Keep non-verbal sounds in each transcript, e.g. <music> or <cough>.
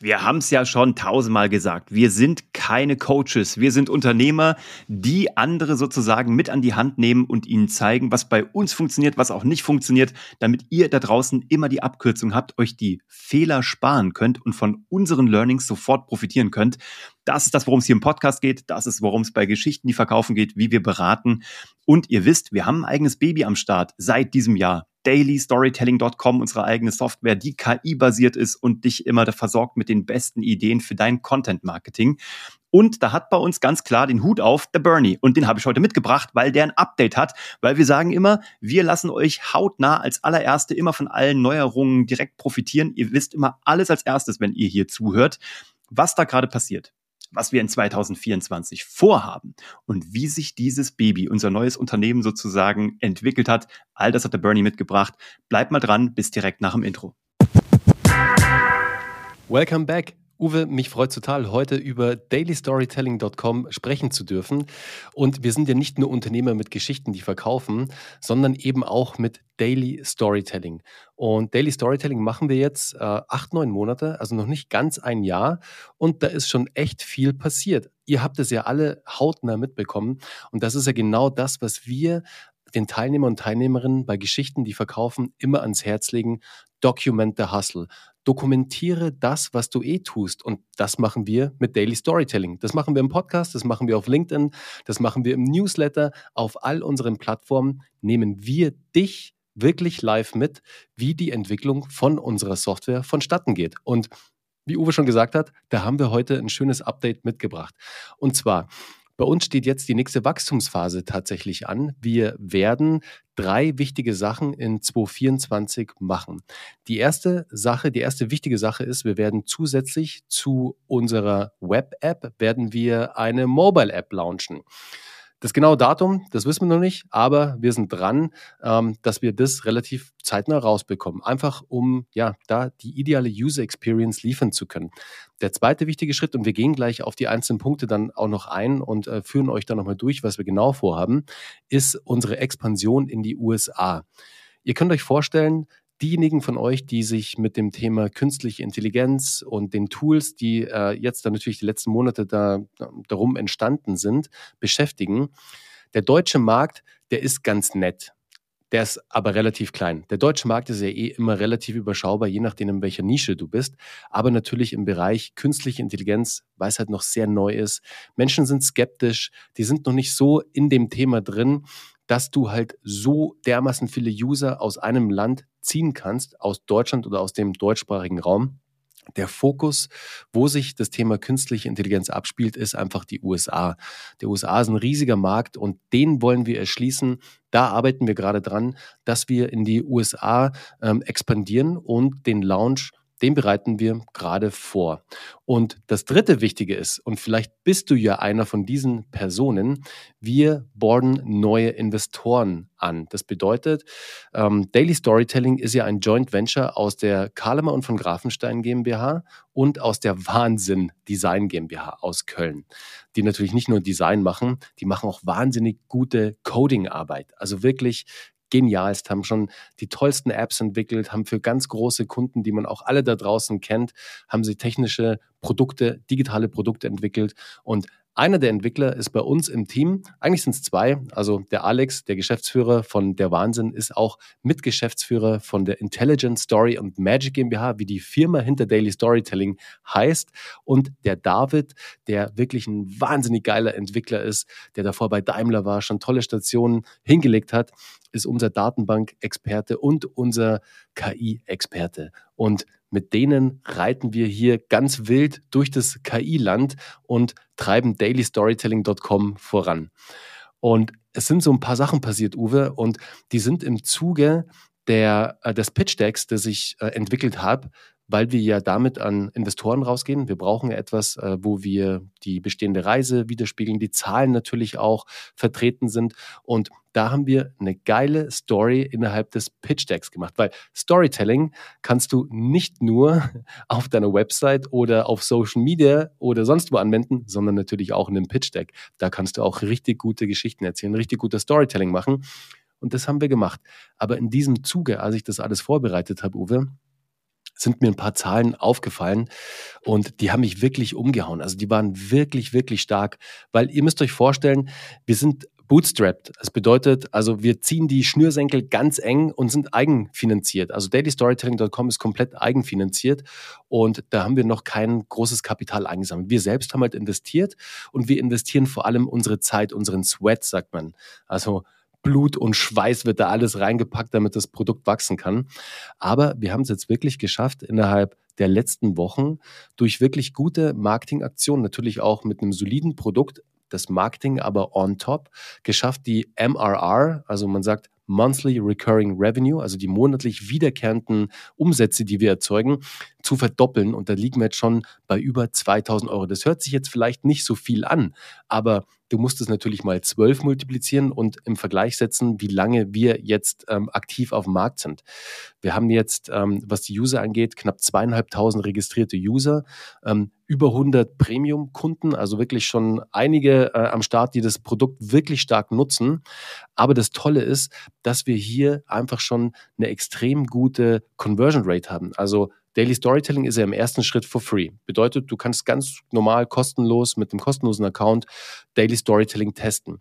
Wir haben es ja schon tausendmal gesagt. Wir sind keine Coaches. Wir sind Unternehmer, die andere sozusagen mit an die Hand nehmen und ihnen zeigen, was bei uns funktioniert, was auch nicht funktioniert, damit ihr da draußen immer die Abkürzung habt, euch die Fehler sparen könnt und von unseren Learnings sofort profitieren könnt. Das ist das, worum es hier im Podcast geht. Das ist, worum es bei Geschichten, die verkaufen geht, wie wir beraten. Und ihr wisst, wir haben ein eigenes Baby am Start seit diesem Jahr dailystorytelling.com, unsere eigene Software, die KI-basiert ist und dich immer versorgt mit den besten Ideen für dein Content-Marketing. Und da hat bei uns ganz klar den Hut auf der Bernie. Und den habe ich heute mitgebracht, weil der ein Update hat. Weil wir sagen immer, wir lassen euch hautnah als allererste immer von allen Neuerungen direkt profitieren. Ihr wisst immer alles als erstes, wenn ihr hier zuhört, was da gerade passiert was wir in 2024 vorhaben und wie sich dieses Baby, unser neues Unternehmen sozusagen entwickelt hat. All das hat der Bernie mitgebracht. Bleibt mal dran, bis direkt nach dem Intro. Welcome back. Uwe, mich freut total, heute über dailystorytelling.com sprechen zu dürfen. Und wir sind ja nicht nur Unternehmer mit Geschichten, die verkaufen, sondern eben auch mit Daily Storytelling. Und Daily Storytelling machen wir jetzt äh, acht, neun Monate, also noch nicht ganz ein Jahr. Und da ist schon echt viel passiert. Ihr habt es ja alle hautnah mitbekommen. Und das ist ja genau das, was wir den Teilnehmer und Teilnehmerinnen bei Geschichten, die verkaufen, immer ans Herz legen. Document the Hustle dokumentiere das, was du eh tust. Und das machen wir mit Daily Storytelling. Das machen wir im Podcast, das machen wir auf LinkedIn, das machen wir im Newsletter. Auf all unseren Plattformen nehmen wir dich wirklich live mit, wie die Entwicklung von unserer Software vonstatten geht. Und wie Uwe schon gesagt hat, da haben wir heute ein schönes Update mitgebracht. Und zwar, bei uns steht jetzt die nächste Wachstumsphase tatsächlich an. Wir werden drei wichtige Sachen in 2024 machen. Die erste Sache, die erste wichtige Sache ist, wir werden zusätzlich zu unserer Web-App werden wir eine Mobile-App launchen. Das genaue Datum, das wissen wir noch nicht, aber wir sind dran, ähm, dass wir das relativ zeitnah rausbekommen. Einfach um ja da die ideale User Experience liefern zu können. Der zweite wichtige Schritt, und wir gehen gleich auf die einzelnen Punkte dann auch noch ein und äh, führen euch dann nochmal durch, was wir genau vorhaben, ist unsere Expansion in die USA. Ihr könnt euch vorstellen, diejenigen von euch, die sich mit dem Thema künstliche Intelligenz und den Tools, die äh, jetzt dann natürlich die letzten Monate da, darum entstanden sind, beschäftigen. Der deutsche Markt, der ist ganz nett. Der ist aber relativ klein. Der deutsche Markt ist ja eh immer relativ überschaubar, je nachdem, in welcher Nische du bist. Aber natürlich im Bereich künstliche Intelligenz, weil es halt noch sehr neu ist. Menschen sind skeptisch, die sind noch nicht so in dem Thema drin, dass du halt so dermaßen viele User aus einem Land ziehen kannst, aus Deutschland oder aus dem deutschsprachigen Raum. Der Fokus, wo sich das Thema künstliche Intelligenz abspielt, ist einfach die USA. Der USA ist ein riesiger Markt und den wollen wir erschließen. Da arbeiten wir gerade dran, dass wir in die USA ähm, expandieren und den Launch den bereiten wir gerade vor. Und das dritte Wichtige ist, und vielleicht bist du ja einer von diesen Personen, wir borden neue Investoren an. Das bedeutet, ähm, Daily Storytelling ist ja ein Joint Venture aus der Kahlemer und von Grafenstein GmbH und aus der Wahnsinn Design GmbH aus Köln, die natürlich nicht nur Design machen, die machen auch wahnsinnig gute Coding-Arbeit. Also wirklich genialst, haben schon die tollsten Apps entwickelt, haben für ganz große Kunden, die man auch alle da draußen kennt, haben sie technische Produkte, digitale Produkte entwickelt und einer der Entwickler ist bei uns im Team. Eigentlich sind es zwei. Also der Alex, der Geschäftsführer von Der Wahnsinn, ist auch Mitgeschäftsführer von der Intelligent Story und Magic GmbH, wie die Firma hinter Daily Storytelling heißt. Und der David, der wirklich ein wahnsinnig geiler Entwickler ist, der davor bei Daimler war, schon tolle Stationen hingelegt hat, ist unser Datenbank-Experte und unser KI-Experte. Und mit denen reiten wir hier ganz wild durch das KI-Land und treiben dailystorytelling.com voran. Und es sind so ein paar Sachen passiert, Uwe, und die sind im Zuge der, äh, des Pitch Decks, das ich äh, entwickelt habe, weil wir ja damit an Investoren rausgehen. Wir brauchen ja etwas, äh, wo wir die bestehende Reise widerspiegeln, die Zahlen natürlich auch vertreten sind. Und da haben wir eine geile Story innerhalb des Pitch Decks gemacht, weil Storytelling kannst du nicht nur <laughs> auf deiner Website oder auf Social Media oder sonst wo anwenden, sondern natürlich auch in einem Pitch Deck. Da kannst du auch richtig gute Geschichten erzählen, richtig gutes Storytelling machen. Und das haben wir gemacht. Aber in diesem Zuge, als ich das alles vorbereitet habe, Uwe, sind mir ein paar Zahlen aufgefallen und die haben mich wirklich umgehauen. Also die waren wirklich, wirklich stark, weil ihr müsst euch vorstellen, wir sind bootstrapped. Das bedeutet, also wir ziehen die Schnürsenkel ganz eng und sind eigenfinanziert. Also dailystorytelling.com ist komplett eigenfinanziert und da haben wir noch kein großes Kapital eingesammelt. Wir selbst haben halt investiert und wir investieren vor allem unsere Zeit, unseren Sweat, sagt man. Also Blut und Schweiß wird da alles reingepackt, damit das Produkt wachsen kann. Aber wir haben es jetzt wirklich geschafft, innerhalb der letzten Wochen durch wirklich gute Marketingaktionen, natürlich auch mit einem soliden Produkt, das Marketing aber on top, geschafft, die MRR, also man sagt Monthly Recurring Revenue, also die monatlich wiederkehrenden Umsätze, die wir erzeugen, zu verdoppeln. Und da liegen wir jetzt schon bei über 2000 Euro. Das hört sich jetzt vielleicht nicht so viel an, aber du musst es natürlich mal zwölf multiplizieren und im Vergleich setzen, wie lange wir jetzt ähm, aktiv auf dem Markt sind. Wir haben jetzt, ähm, was die User angeht, knapp zweieinhalbtausend registrierte User, ähm, über 100 Premium-Kunden, also wirklich schon einige äh, am Start, die das Produkt wirklich stark nutzen. Aber das Tolle ist, dass wir hier einfach schon eine extrem gute Conversion Rate haben. Also Daily Storytelling ist ja im ersten Schritt for free. Bedeutet, du kannst ganz normal kostenlos mit einem kostenlosen Account Daily Storytelling testen.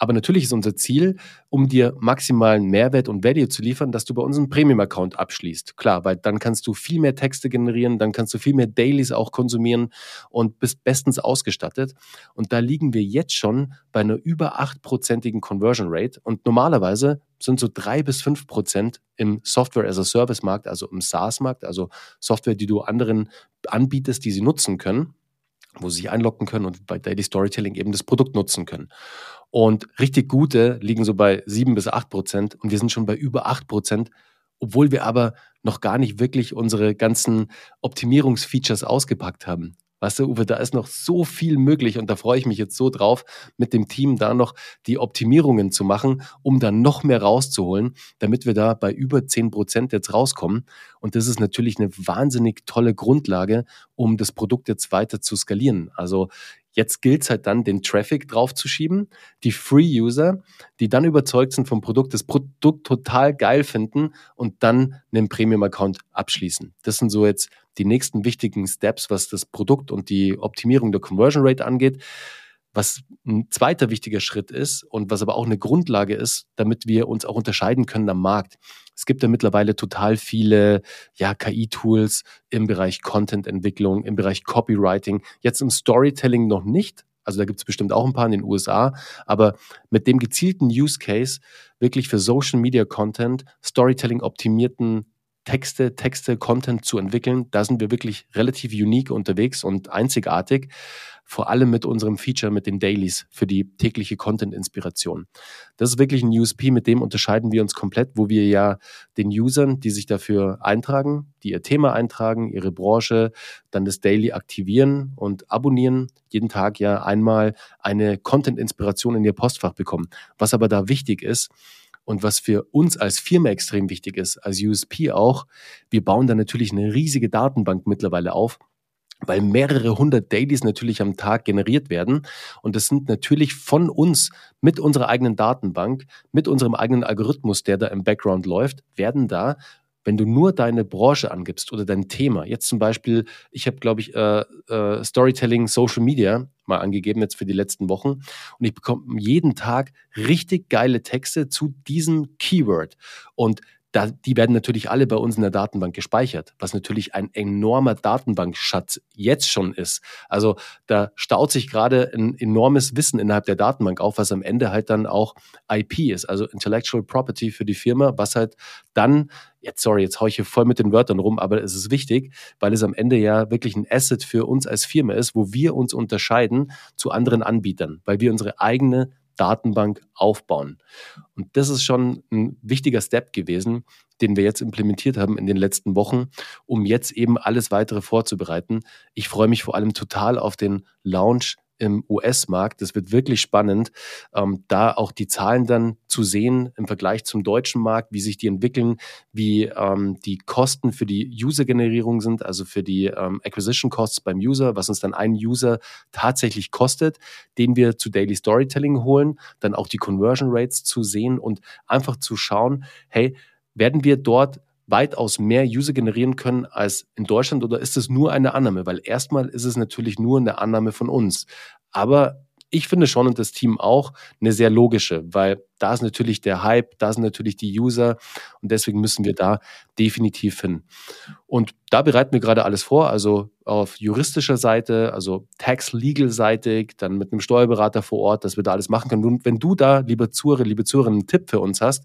Aber natürlich ist unser Ziel, um dir maximalen Mehrwert und Value zu liefern, dass du bei unserem Premium-Account abschließt. Klar, weil dann kannst du viel mehr Texte generieren, dann kannst du viel mehr Dailies auch konsumieren und bist bestens ausgestattet. Und da liegen wir jetzt schon bei einer über 8%igen Conversion Rate. Und normalerweise sind so drei bis fünf Prozent im Software as a Service Markt, also im SaaS-Markt, also Software, die du anderen anbietest, die sie nutzen können wo sie sich einloggen können und bei Daily Storytelling eben das Produkt nutzen können. Und richtig gute liegen so bei sieben bis acht Prozent und wir sind schon bei über acht Prozent, obwohl wir aber noch gar nicht wirklich unsere ganzen Optimierungsfeatures ausgepackt haben. Weißt du, Uwe, da ist noch so viel möglich und da freue ich mich jetzt so drauf, mit dem Team da noch die Optimierungen zu machen, um dann noch mehr rauszuholen, damit wir da bei über zehn Prozent jetzt rauskommen. Und das ist natürlich eine wahnsinnig tolle Grundlage, um das Produkt jetzt weiter zu skalieren. Also Jetzt gilt es halt dann, den Traffic draufzuschieben, die Free-User, die dann überzeugt sind vom Produkt, das Produkt total geil finden und dann einen Premium-Account abschließen. Das sind so jetzt die nächsten wichtigen Steps, was das Produkt und die Optimierung der Conversion Rate angeht. Was ein zweiter wichtiger Schritt ist und was aber auch eine Grundlage ist, damit wir uns auch unterscheiden können am Markt. Es gibt ja mittlerweile total viele ja, KI-Tools im Bereich Content-Entwicklung, im Bereich Copywriting, jetzt im Storytelling noch nicht. Also da gibt es bestimmt auch ein paar in den USA, aber mit dem gezielten Use Case wirklich für Social Media Content, Storytelling optimierten Texte, Texte, Content zu entwickeln. Da sind wir wirklich relativ unique unterwegs und einzigartig. Vor allem mit unserem Feature mit den Dailies für die tägliche Content-Inspiration. Das ist wirklich ein USP, mit dem unterscheiden wir uns komplett, wo wir ja den Usern, die sich dafür eintragen, die ihr Thema eintragen, ihre Branche, dann das Daily aktivieren und abonnieren, jeden Tag ja einmal eine Content-Inspiration in ihr Postfach bekommen. Was aber da wichtig ist, und was für uns als Firma extrem wichtig ist, als USP auch, wir bauen da natürlich eine riesige Datenbank mittlerweile auf, weil mehrere hundert Dailies natürlich am Tag generiert werden. Und das sind natürlich von uns mit unserer eigenen Datenbank, mit unserem eigenen Algorithmus, der da im Background läuft, werden da wenn du nur deine Branche angibst oder dein Thema, jetzt zum Beispiel, ich habe, glaube ich, äh, äh, Storytelling Social Media mal angegeben jetzt für die letzten Wochen. Und ich bekomme jeden Tag richtig geile Texte zu diesem Keyword. Und da, die werden natürlich alle bei uns in der Datenbank gespeichert, was natürlich ein enormer Datenbankschatz jetzt schon ist. Also da staut sich gerade ein enormes Wissen innerhalb der Datenbank auf, was am Ende halt dann auch IP ist, also Intellectual Property für die Firma, was halt dann, jetzt sorry, jetzt haue ich hier voll mit den Wörtern rum, aber es ist wichtig, weil es am Ende ja wirklich ein Asset für uns als Firma ist, wo wir uns unterscheiden zu anderen Anbietern, weil wir unsere eigene Datenbank aufbauen. Und das ist schon ein wichtiger Step gewesen, den wir jetzt implementiert haben in den letzten Wochen, um jetzt eben alles weitere vorzubereiten. Ich freue mich vor allem total auf den Launch im US-Markt. Das wird wirklich spannend, ähm, da auch die Zahlen dann zu sehen im Vergleich zum deutschen Markt, wie sich die entwickeln, wie ähm, die Kosten für die User-Generierung sind, also für die ähm, Acquisition Costs beim User, was uns dann ein User tatsächlich kostet, den wir zu Daily Storytelling holen, dann auch die Conversion Rates zu sehen und einfach zu schauen, hey, werden wir dort weitaus mehr User generieren können als in Deutschland oder ist es nur eine Annahme? Weil erstmal ist es natürlich nur eine Annahme von uns. Aber ich finde schon und das Team auch eine sehr logische, weil da ist natürlich der Hype, da sind natürlich die User und deswegen müssen wir da definitiv hin. Und da bereiten wir gerade alles vor, also auf juristischer Seite, also Tax-Legal-seitig, dann mit einem Steuerberater vor Ort, dass wir da alles machen können. Und wenn du da, lieber Zuhörer, liebe Zuhörer, einen Tipp für uns hast,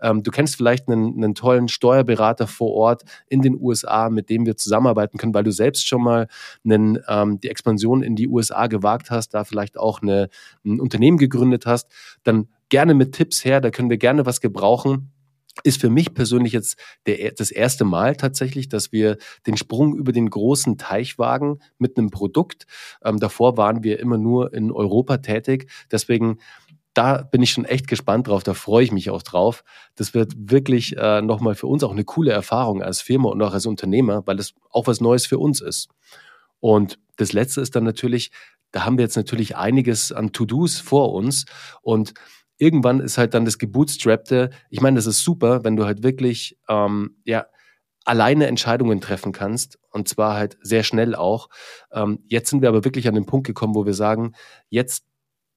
ähm, du kennst vielleicht einen, einen tollen Steuerberater vor Ort in den USA, mit dem wir zusammenarbeiten können, weil du selbst schon mal einen, ähm, die Expansion in die USA gewagt hast, da vielleicht auch eine, ein Unternehmen gegründet hast, dann gerne mit Tipps her, da können wir gerne was gebrauchen ist für mich persönlich jetzt der, das erste Mal tatsächlich, dass wir den Sprung über den großen Teich wagen mit einem Produkt. Ähm, davor waren wir immer nur in Europa tätig. Deswegen, da bin ich schon echt gespannt drauf. Da freue ich mich auch drauf. Das wird wirklich äh, nochmal für uns auch eine coole Erfahrung als Firma und auch als Unternehmer, weil es auch was Neues für uns ist. Und das Letzte ist dann natürlich, da haben wir jetzt natürlich einiges an To-Dos vor uns und irgendwann ist halt dann das Gebootstrappte, ich meine, das ist super, wenn du halt wirklich, ähm, ja, alleine Entscheidungen treffen kannst und zwar halt sehr schnell auch. Ähm, jetzt sind wir aber wirklich an den Punkt gekommen, wo wir sagen, jetzt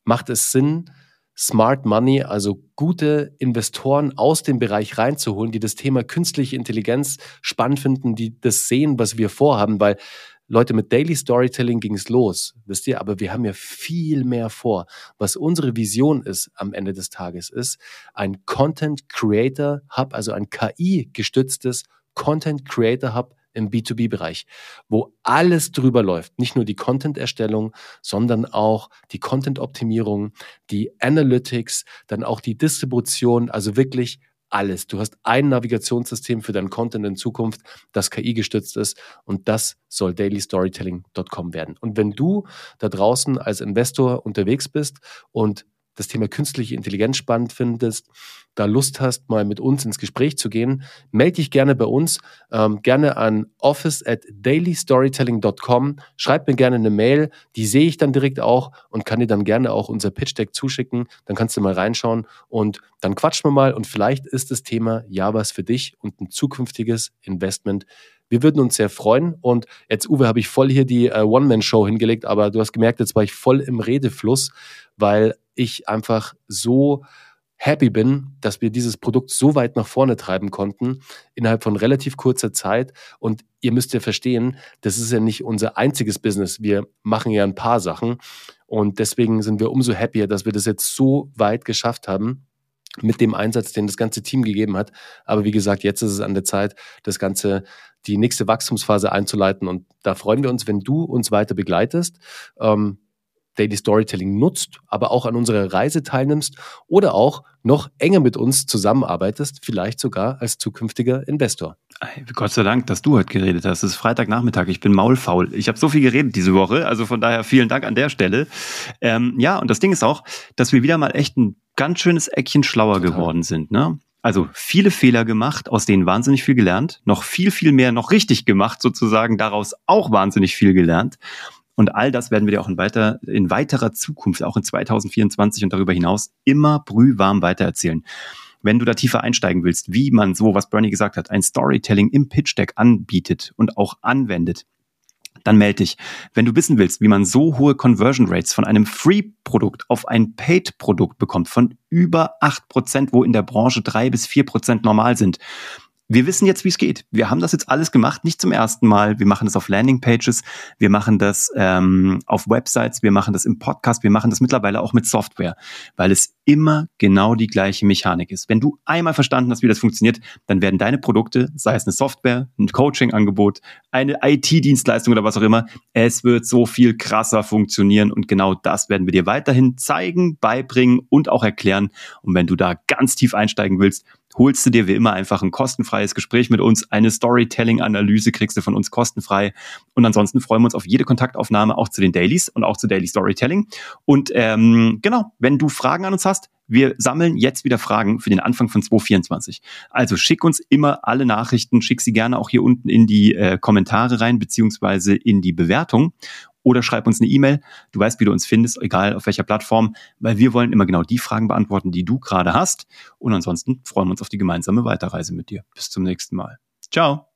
macht es Sinn, Smart Money, also gute Investoren aus dem Bereich reinzuholen, die das Thema künstliche Intelligenz spannend finden, die das sehen, was wir vorhaben, weil Leute, mit Daily Storytelling ging es los, wisst ihr, aber wir haben ja viel mehr vor. Was unsere Vision ist am Ende des Tages, ist ein Content Creator Hub, also ein KI-gestütztes Content Creator Hub im B2B-Bereich, wo alles drüber läuft. Nicht nur die Content-Erstellung, sondern auch die Content-Optimierung, die Analytics, dann auch die Distribution, also wirklich alles. Du hast ein Navigationssystem für deinen Content in Zukunft, das KI gestützt ist und das soll dailystorytelling.com werden. Und wenn du da draußen als Investor unterwegs bist und das Thema künstliche Intelligenz spannend findest, da Lust hast, mal mit uns ins Gespräch zu gehen, melde dich gerne bei uns, ähm, gerne an office at dailystorytelling.com. Schreib mir gerne eine Mail, die sehe ich dann direkt auch und kann dir dann gerne auch unser Pitch Deck zuschicken. Dann kannst du mal reinschauen und dann quatschen wir mal und vielleicht ist das Thema ja was für dich und ein zukünftiges Investment wir würden uns sehr freuen. Und jetzt, Uwe, habe ich voll hier die äh, One-Man-Show hingelegt, aber du hast gemerkt, jetzt war ich voll im Redefluss, weil ich einfach so happy bin, dass wir dieses Produkt so weit nach vorne treiben konnten, innerhalb von relativ kurzer Zeit. Und ihr müsst ja verstehen, das ist ja nicht unser einziges Business. Wir machen ja ein paar Sachen. Und deswegen sind wir umso happier, dass wir das jetzt so weit geschafft haben mit dem Einsatz, den das ganze Team gegeben hat. Aber wie gesagt, jetzt ist es an der Zeit, das Ganze, die nächste Wachstumsphase einzuleiten. Und da freuen wir uns, wenn du uns weiter begleitest. Ähm, Daily Storytelling nutzt, aber auch an unserer Reise teilnimmst oder auch noch enger mit uns zusammenarbeitest, vielleicht sogar als zukünftiger Investor. Gott sei Dank, dass du heute geredet hast. Es ist Freitagnachmittag, ich bin maulfaul. Ich habe so viel geredet diese Woche, also von daher vielen Dank an der Stelle. Ähm, ja, und das Ding ist auch, dass wir wieder mal echt ein ganz schönes Eckchen schlauer Total. geworden sind. Ne? Also viele Fehler gemacht, aus denen wahnsinnig viel gelernt, noch viel, viel mehr noch richtig gemacht, sozusagen daraus auch wahnsinnig viel gelernt. Und all das werden wir dir auch in, weiter, in weiterer Zukunft, auch in 2024 und darüber hinaus, immer brühwarm weitererzählen. Wenn du da tiefer einsteigen willst, wie man so, was Bernie gesagt hat, ein Storytelling im Pitch Deck anbietet und auch anwendet, dann melde dich. Wenn du wissen willst, wie man so hohe Conversion Rates von einem Free-Produkt auf ein Paid-Produkt bekommt, von über acht Prozent, wo in der Branche drei bis vier Prozent normal sind, wir wissen jetzt, wie es geht. Wir haben das jetzt alles gemacht, nicht zum ersten Mal. Wir machen das auf Landingpages, wir machen das ähm, auf Websites, wir machen das im Podcast, wir machen das mittlerweile auch mit Software, weil es immer genau die gleiche Mechanik ist. Wenn du einmal verstanden hast, wie das funktioniert, dann werden deine Produkte, sei es eine Software, ein Coaching-Angebot, eine IT-Dienstleistung oder was auch immer, es wird so viel krasser funktionieren und genau das werden wir dir weiterhin zeigen, beibringen und auch erklären. Und wenn du da ganz tief einsteigen willst, holst du dir wie immer einfach ein kostenfreies Gespräch mit uns. Eine Storytelling-Analyse kriegst du von uns kostenfrei. Und ansonsten freuen wir uns auf jede Kontaktaufnahme auch zu den Dailies und auch zu Daily Storytelling. Und ähm, genau, wenn du Fragen an uns hast, wir sammeln jetzt wieder Fragen für den Anfang von 2024. Also schick uns immer alle Nachrichten, schick sie gerne auch hier unten in die äh, Kommentare rein, beziehungsweise in die Bewertung oder schreib uns eine E-Mail. Du weißt, wie du uns findest, egal auf welcher Plattform, weil wir wollen immer genau die Fragen beantworten, die du gerade hast. Und ansonsten freuen wir uns auf die gemeinsame Weiterreise mit dir. Bis zum nächsten Mal. Ciao.